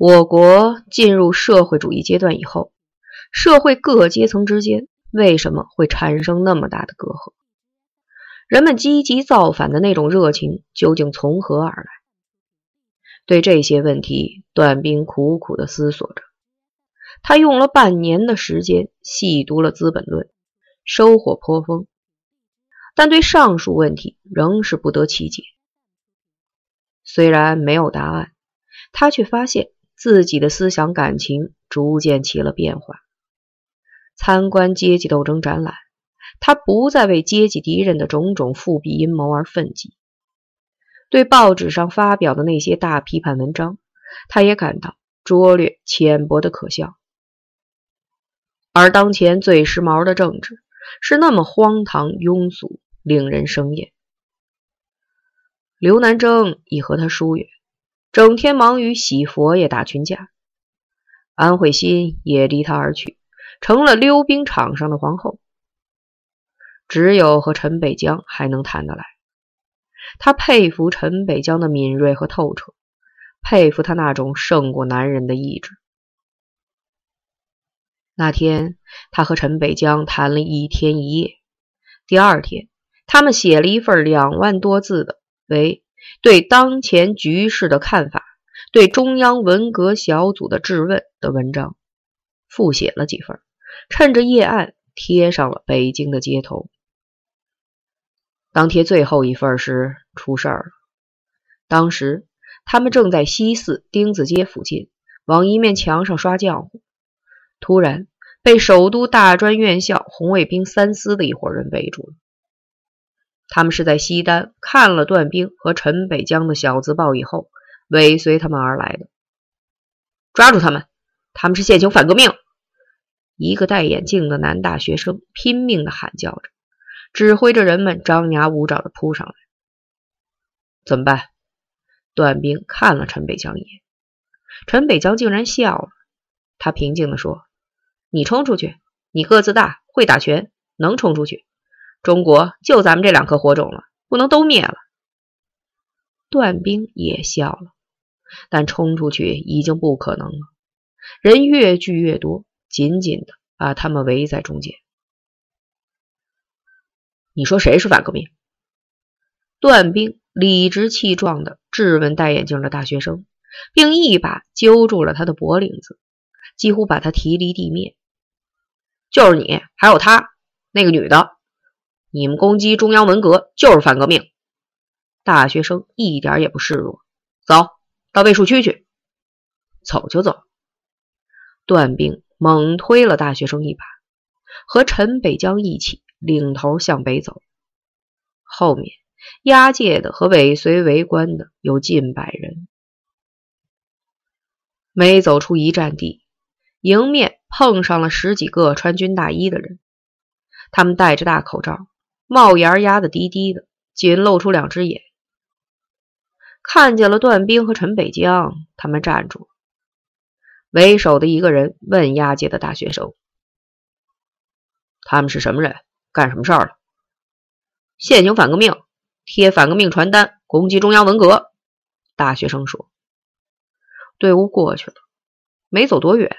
我国进入社会主义阶段以后，社会各阶层之间为什么会产生那么大的隔阂？人们积极造反的那种热情究竟从何而来？对这些问题，段兵苦苦地思索着。他用了半年的时间细读了《资本论》，收获颇丰，但对上述问题仍是不得其解。虽然没有答案，他却发现。自己的思想感情逐渐起了变化。参观阶级斗争展览，他不再为阶级敌人的种种复辟阴谋而愤激；对报纸上发表的那些大批判文章，他也感到拙劣浅薄的可笑。而当前最时髦的政治是那么荒唐庸俗，令人生厌。刘南征已和他疏远。整天忙于洗佛爷打群架，安慧心也离他而去，成了溜冰场上的皇后。只有和陈北江还能谈得来。他佩服陈北江的敏锐和透彻，佩服他那种胜过男人的意志。那天，他和陈北江谈了一天一夜。第二天，他们写了一份两万多字的为。对当前局势的看法，对中央文革小组的质问的文章，复写了几份，趁着夜暗贴上了北京的街头。当贴最后一份时，出事儿了。当时他们正在西四丁字街附近往一面墙上刷浆糊，突然被首都大专院校红卫兵三司的一伙人围住了。他们是在西单看了段兵和陈北江的小字报以后，尾随他们而来的。抓住他们！他们是现行反革命！一个戴眼镜的男大学生拼命的喊叫着，指挥着人们张牙舞爪的扑上来。怎么办？段兵看了陈北江一眼，陈北江竟然笑了。他平静的说：“你冲出去，你个子大，会打拳，能冲出去。”中国就咱们这两颗火种了，不能都灭了。段兵也笑了，但冲出去已经不可能了。人越聚越多，紧紧的把他们围在中间。你说谁是反革命？段兵理直气壮的质问戴眼镜的大学生，并一把揪住了他的脖领子，几乎把他提离地面。就是你，还有他那个女的。你们攻击中央文革就是反革命！大学生一点也不示弱，走到卫戍区去，走就走。段兵猛推了大学生一把，和陈北江一起领头向北走。后面押解的和尾随围观的有近百人。每走出一站地，迎面碰上了十几个穿军大衣的人，他们戴着大口罩。帽檐压得低低的，仅露出两只眼。看见了段兵和陈北江，他们站住。为首的一个人问押解的大学生：“他们是什么人？干什么事儿了？”“现行反革命，贴反革命传单，攻击中央文革。”大学生说。队伍过去了，没走多远，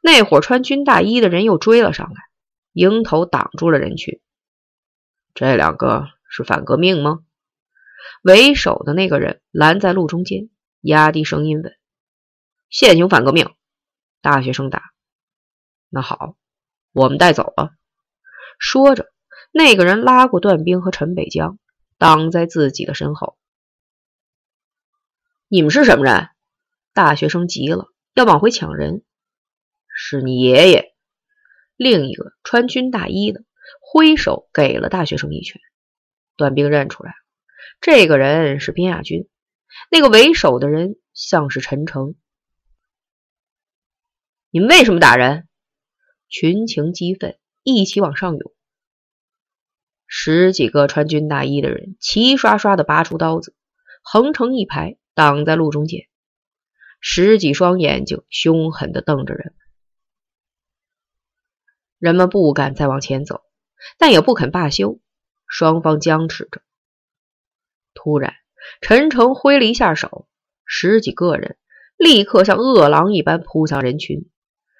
那伙穿军大衣的人又追了上来，迎头挡住了人群。这两个是反革命吗？为首的那个人拦在路中间，压低声音问：“现行反革命。”大学生答：“那好，我们带走了。”说着，那个人拉过段兵和陈北江，挡在自己的身后。“你们是什么人？”大学生急了，要往回抢人。“是你爷爷。”另一个穿军大衣的。挥手给了大学生一拳，段兵认出来，这个人是边亚军，那个为首的人像是陈诚。你们为什么打人？群情激愤，一起往上涌。十几个穿军大衣的人齐刷刷的拔出刀子，横成一排挡在路中间，十几双眼睛凶狠的瞪着人。人们不敢再往前走。但也不肯罢休，双方僵持着。突然，陈诚挥了一下手，十几个人立刻像饿狼一般扑向人群，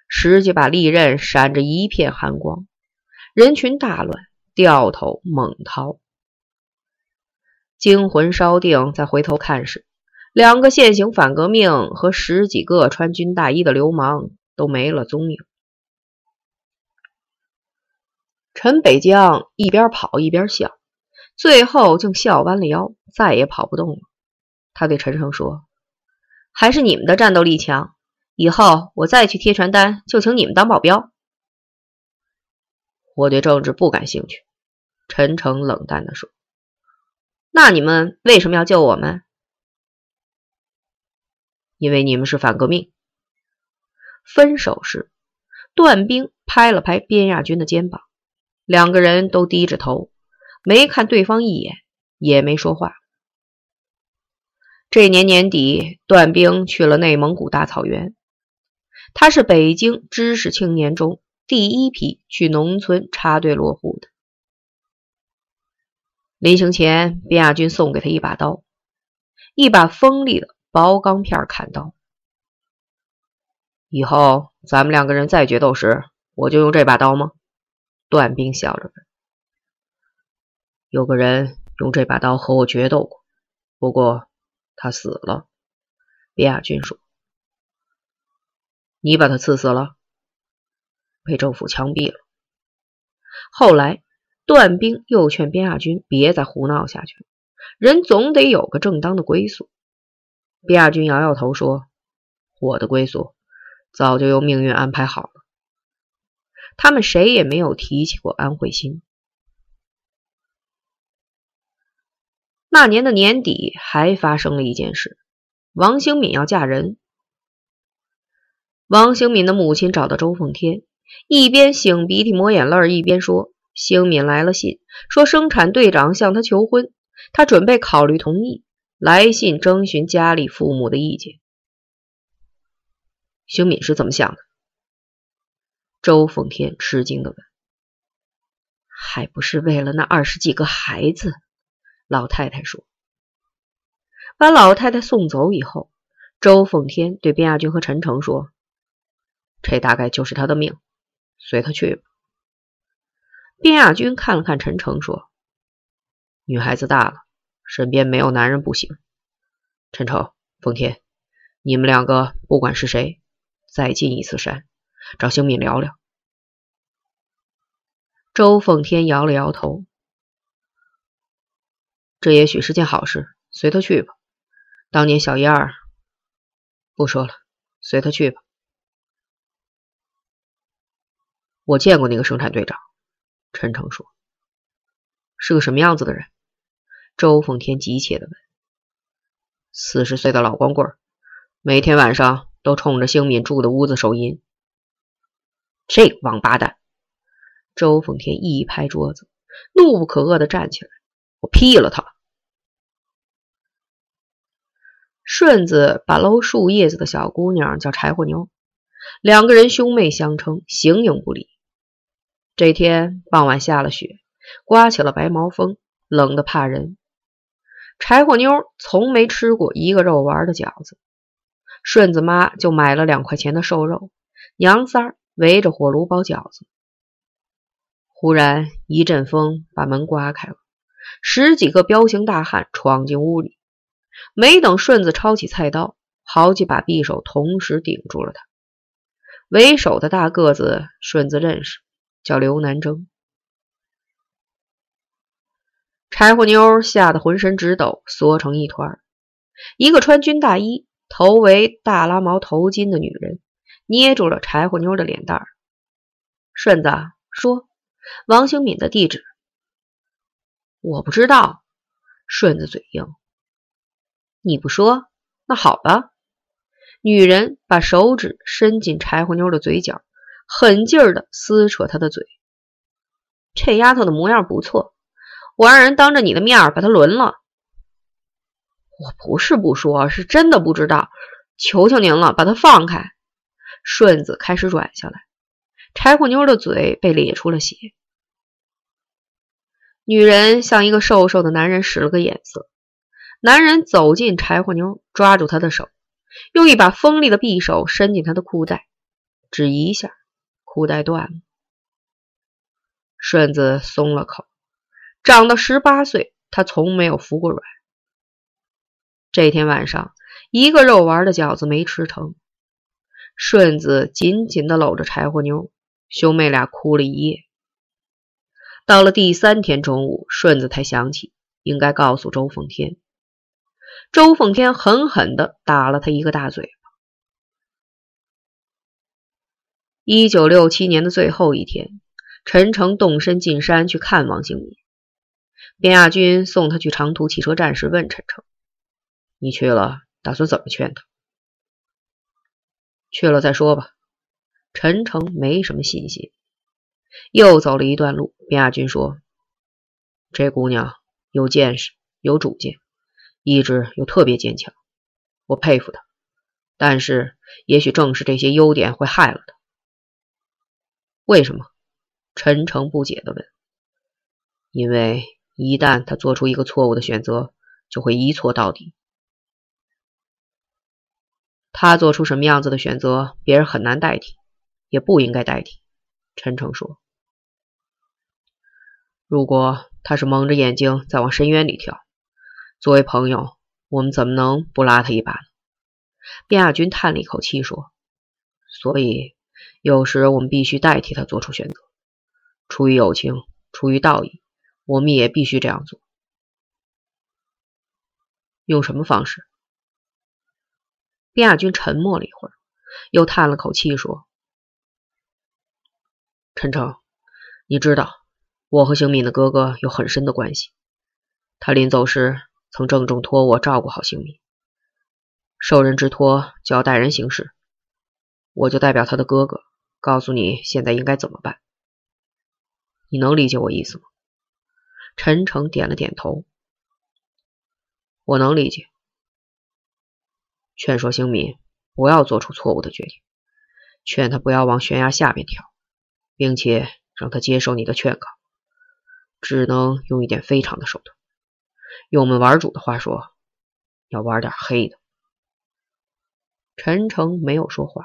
十几把利刃闪着一片寒光，人群大乱，掉头猛逃。惊魂稍定，再回头看时，两个现行反革命和十几个穿军大衣的流氓都没了踪影。陈北江一边跑一边笑，最后竟笑弯了腰，再也跑不动了。他对陈诚说：“还是你们的战斗力强，以后我再去贴传单，就请你们当保镖。”我对政治不感兴趣。”陈诚冷淡地说。“那你们为什么要救我们？”“因为你们是反革命。”分手时，段兵拍了拍边亚军的肩膀。两个人都低着头，没看对方一眼，也没说话。这年年底，段兵去了内蒙古大草原。他是北京知识青年中第一批去农村插队落户的。临行前，边亚军送给他一把刀，一把锋利的薄钢片砍刀。以后咱们两个人再决斗时，我就用这把刀吗？段兵笑着问：“有个人用这把刀和我决斗过，不过他死了。”卞亚军说：“你把他刺死了，被政府枪毙了。”后来，段兵又劝边亚军别再胡闹下去，人总得有个正当的归宿。边亚军摇摇头说：“我的归宿早就由命运安排好了。”他们谁也没有提起过安慧心。那年的年底，还发生了一件事：王兴敏要嫁人。王兴敏的母亲找到周凤天，一边擤鼻涕抹眼泪，一边说：“兴敏来了信，说生产队长向他求婚，他准备考虑同意。来信征询家里父母的意见。”兴敏是怎么想的？周凤天吃惊的问：“还不是为了那二十几个孩子？”老太太说。把老太太送走以后，周凤天对边亚军和陈诚说：“这大概就是他的命，随他去吧。”边亚军看了看陈诚，说：“女孩子大了，身边没有男人不行。陈诚、凤天，你们两个不管是谁，再进一次山。”找兴敏聊聊。周凤天摇了摇头，这也许是件好事，随他去吧。当年小燕儿，不说了，随他去吧。我见过那个生产队长，陈诚说，是个什么样子的人？周凤天急切的问。四十岁的老光棍，每天晚上都冲着兴敏住的屋子手淫。这个王八蛋！周凤天一拍桌子，怒不可遏的站起来：“我劈了他！”顺子把搂树叶子的小姑娘叫柴火妞，两个人兄妹相称，形影不离。这天傍晚下了雪，刮起了白毛风，冷得怕人。柴火妞从没吃过一个肉丸的饺子，顺子妈就买了两块钱的瘦肉，娘仨儿。围着火炉包饺子，忽然一阵风把门刮开了，十几个彪形大汉闯进屋里。没等顺子抄起菜刀，好几把匕首同时顶住了他。为首的大个子顺子认识，叫刘南征。柴火妞吓得浑身直抖，缩成一团。一个穿军大衣、头围大拉毛头巾的女人。捏住了柴火妞的脸蛋儿，顺子说：“王兴敏的地址，我不知道。”顺子嘴硬：“你不说，那好吧。”女人把手指伸进柴火妞的嘴角，狠劲儿的撕扯她的嘴。这丫头的模样不错，我让人当着你的面把她轮了。我不是不说，是真的不知道。求求您了，把她放开。顺子开始软下来，柴火妞的嘴被咧出了血。女人向一个瘦瘦的男人使了个眼色，男人走近柴火妞，抓住她的手，用一把锋利的匕首伸进她的裤袋，只一下，裤带断了。顺子松了口，长到十八岁，他从没有服过软。这天晚上，一个肉丸的饺子没吃成。顺子紧紧地搂着柴火妞，兄妹俩哭了一夜。到了第三天中午，顺子才想起应该告诉周奉天。周奉天狠狠地打了他一个大嘴巴。一九六七年的最后一天，陈诚动身进山去看王兴民。边亚军送他去长途汽车站时，问陈诚：“你去了，打算怎么劝他？”去了再说吧。陈诚没什么信心。又走了一段路，边亚军说：“这姑娘有见识，有主见，意志又特别坚强，我佩服她。但是，也许正是这些优点会害了她。为什么？”陈诚不解地问。“因为一旦她做出一个错误的选择，就会一错到底。”他做出什么样子的选择，别人很难代替，也不应该代替。陈诚说：“如果他是蒙着眼睛在往深渊里跳，作为朋友，我们怎么能不拉他一把呢？”卞亚军叹了一口气说：“所以有时我们必须代替他做出选择，出于友情，出于道义，我们也必须这样做。用什么方式？”卞亚军沉默了一会儿，又叹了口气说：“陈诚，你知道我和邢敏的哥哥有很深的关系。他临走时曾郑重托我照顾好邢敏，受人之托就要代人行事。我就代表他的哥哥，告诉你现在应该怎么办。你能理解我意思吗？”陈诚点了点头：“我能理解。”劝说星敏不要做出错误的决定，劝他不要往悬崖下面跳，并且让他接受你的劝告，只能用一点非常的手段。用我们玩主的话说，要玩点黑的。陈诚没有说话。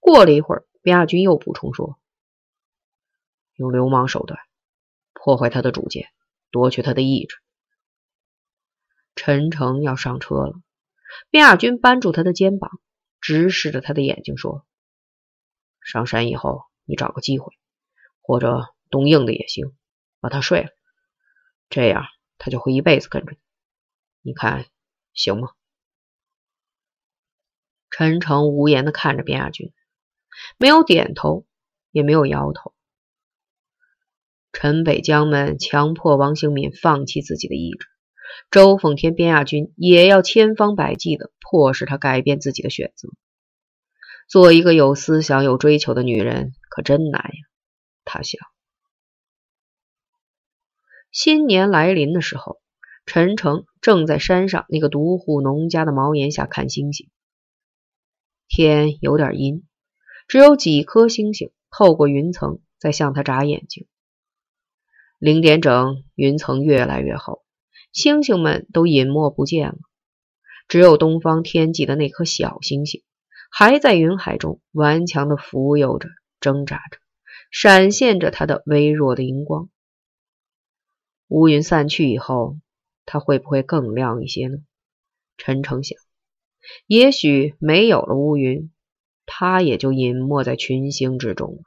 过了一会儿，边亚军又补充说：“用流氓手段破坏他的主见，夺取他的意志。”陈诚要上车了。边亚军扳住他的肩膀，直视着他的眼睛说：“上山以后，你找个机会，或者动硬的也行，把他睡了，这样他就会一辈子跟着你。你看行吗？”陈诚无言的看着边亚军，没有点头，也没有摇头。陈北江们强迫王兴敏放弃自己的意志。周奉天、边亚军也要千方百计的迫使他改变自己的选择。做一个有思想、有追求的女人可真难呀，他想。新年来临的时候，陈诚正在山上那个独户农家的茅檐下看星星。天有点阴，只有几颗星星透过云层在向他眨眼睛。零点整，云层越来越厚。星星们都隐没不见了，只有东方天际的那颗小星星还在云海中顽强地浮游着、挣扎着，闪现着它的微弱的荧光。乌云散去以后，它会不会更亮一些呢？陈诚想，也许没有了乌云，它也就隐没在群星之中了。